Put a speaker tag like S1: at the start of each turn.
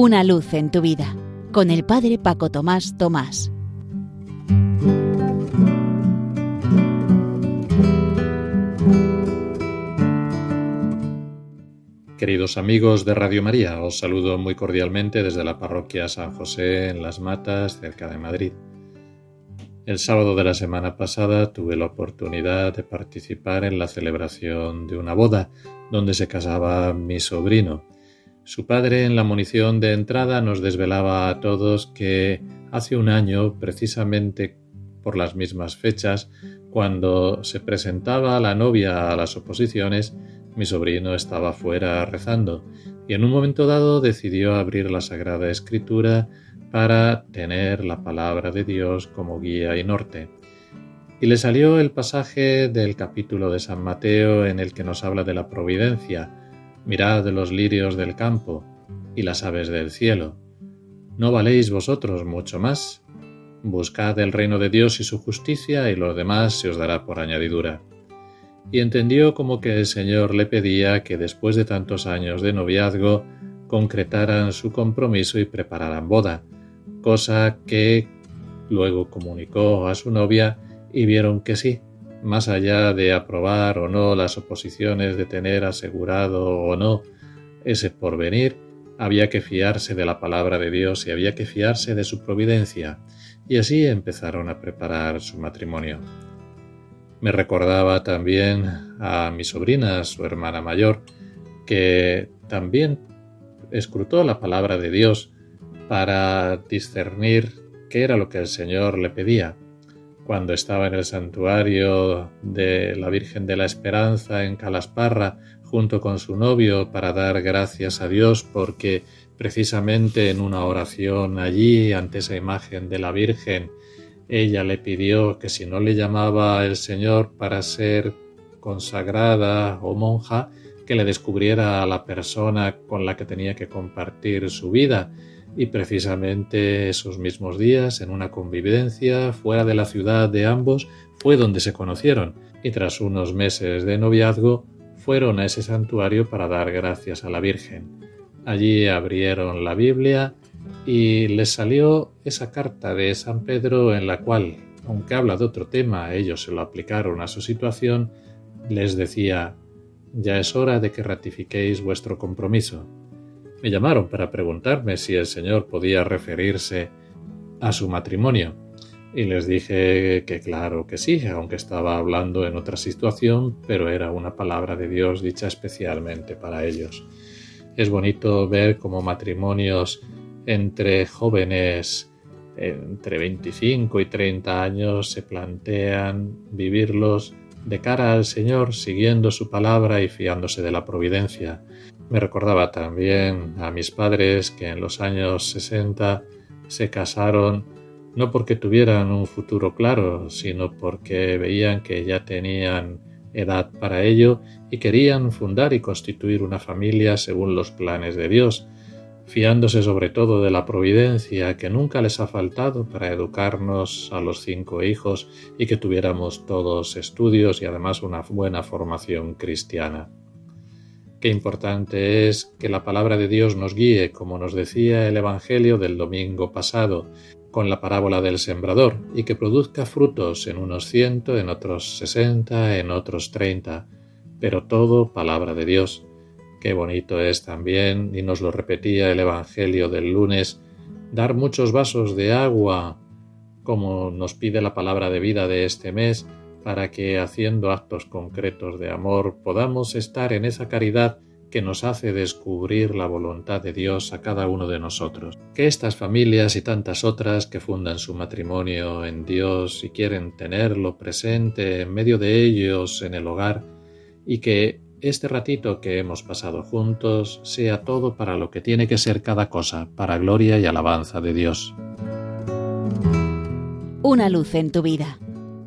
S1: Una luz en tu vida con el Padre Paco Tomás Tomás.
S2: Queridos amigos de Radio María, os saludo muy cordialmente desde la parroquia San José en Las Matas, cerca de Madrid. El sábado de la semana pasada tuve la oportunidad de participar en la celebración de una boda donde se casaba mi sobrino. Su padre en la munición de entrada nos desvelaba a todos que hace un año, precisamente por las mismas fechas, cuando se presentaba la novia a las oposiciones, mi sobrino estaba fuera rezando y en un momento dado decidió abrir la Sagrada Escritura para tener la palabra de Dios como guía y norte. Y le salió el pasaje del capítulo de San Mateo en el que nos habla de la providencia. Mirad los lirios del campo y las aves del cielo. ¿No valéis vosotros mucho más? Buscad el reino de Dios y su justicia y lo demás se os dará por añadidura y entendió como que el Señor le pedía que después de tantos años de noviazgo concretaran su compromiso y prepararan boda, cosa que luego comunicó a su novia y vieron que sí, más allá de aprobar o no las oposiciones de tener asegurado o no ese porvenir, había que fiarse de la palabra de Dios y había que fiarse de su providencia, y así empezaron a preparar su matrimonio. Me recordaba también a mi sobrina, su hermana mayor, que también escrutó la palabra de Dios para discernir qué era lo que el Señor le pedía. Cuando estaba en el santuario de la Virgen de la Esperanza en Calasparra, junto con su novio, para dar gracias a Dios porque precisamente en una oración allí, ante esa imagen de la Virgen, ella le pidió que si no le llamaba el Señor para ser consagrada o monja, que le descubriera a la persona con la que tenía que compartir su vida. Y precisamente esos mismos días, en una convivencia fuera de la ciudad de ambos, fue donde se conocieron. Y tras unos meses de noviazgo, fueron a ese santuario para dar gracias a la Virgen. Allí abrieron la Biblia y les salió esa carta de San Pedro en la cual, aunque habla de otro tema, ellos se lo aplicaron a su situación, les decía ya es hora de que ratifiquéis vuestro compromiso. Me llamaron para preguntarme si el Señor podía referirse a su matrimonio, y les dije que claro que sí, aunque estaba hablando en otra situación, pero era una palabra de Dios dicha especialmente para ellos. Es bonito ver cómo matrimonios entre jóvenes entre 25 y 30 años se plantean vivirlos de cara al Señor, siguiendo su palabra y fiándose de la providencia. Me recordaba también a mis padres que en los años 60 se casaron no porque tuvieran un futuro claro, sino porque veían que ya tenían edad para ello y querían fundar y constituir una familia según los planes de Dios fiándose sobre todo de la providencia que nunca les ha faltado para educarnos a los cinco hijos y que tuviéramos todos estudios y además una buena formación cristiana. Qué importante es que la palabra de Dios nos guíe, como nos decía el Evangelio del domingo pasado, con la parábola del sembrador, y que produzca frutos en unos ciento, en otros sesenta, en otros treinta, pero todo palabra de Dios. Qué bonito es también, y nos lo repetía el Evangelio del lunes, dar muchos vasos de agua, como nos pide la palabra de vida de este mes, para que haciendo actos concretos de amor podamos estar en esa caridad que nos hace descubrir la voluntad de Dios a cada uno de nosotros. Que estas familias y tantas otras que fundan su matrimonio en Dios y quieren tenerlo presente en medio de ellos en el hogar, y que este ratito que hemos pasado juntos sea todo para lo que tiene que ser cada cosa, para gloria y alabanza de Dios.
S1: Una luz en tu vida,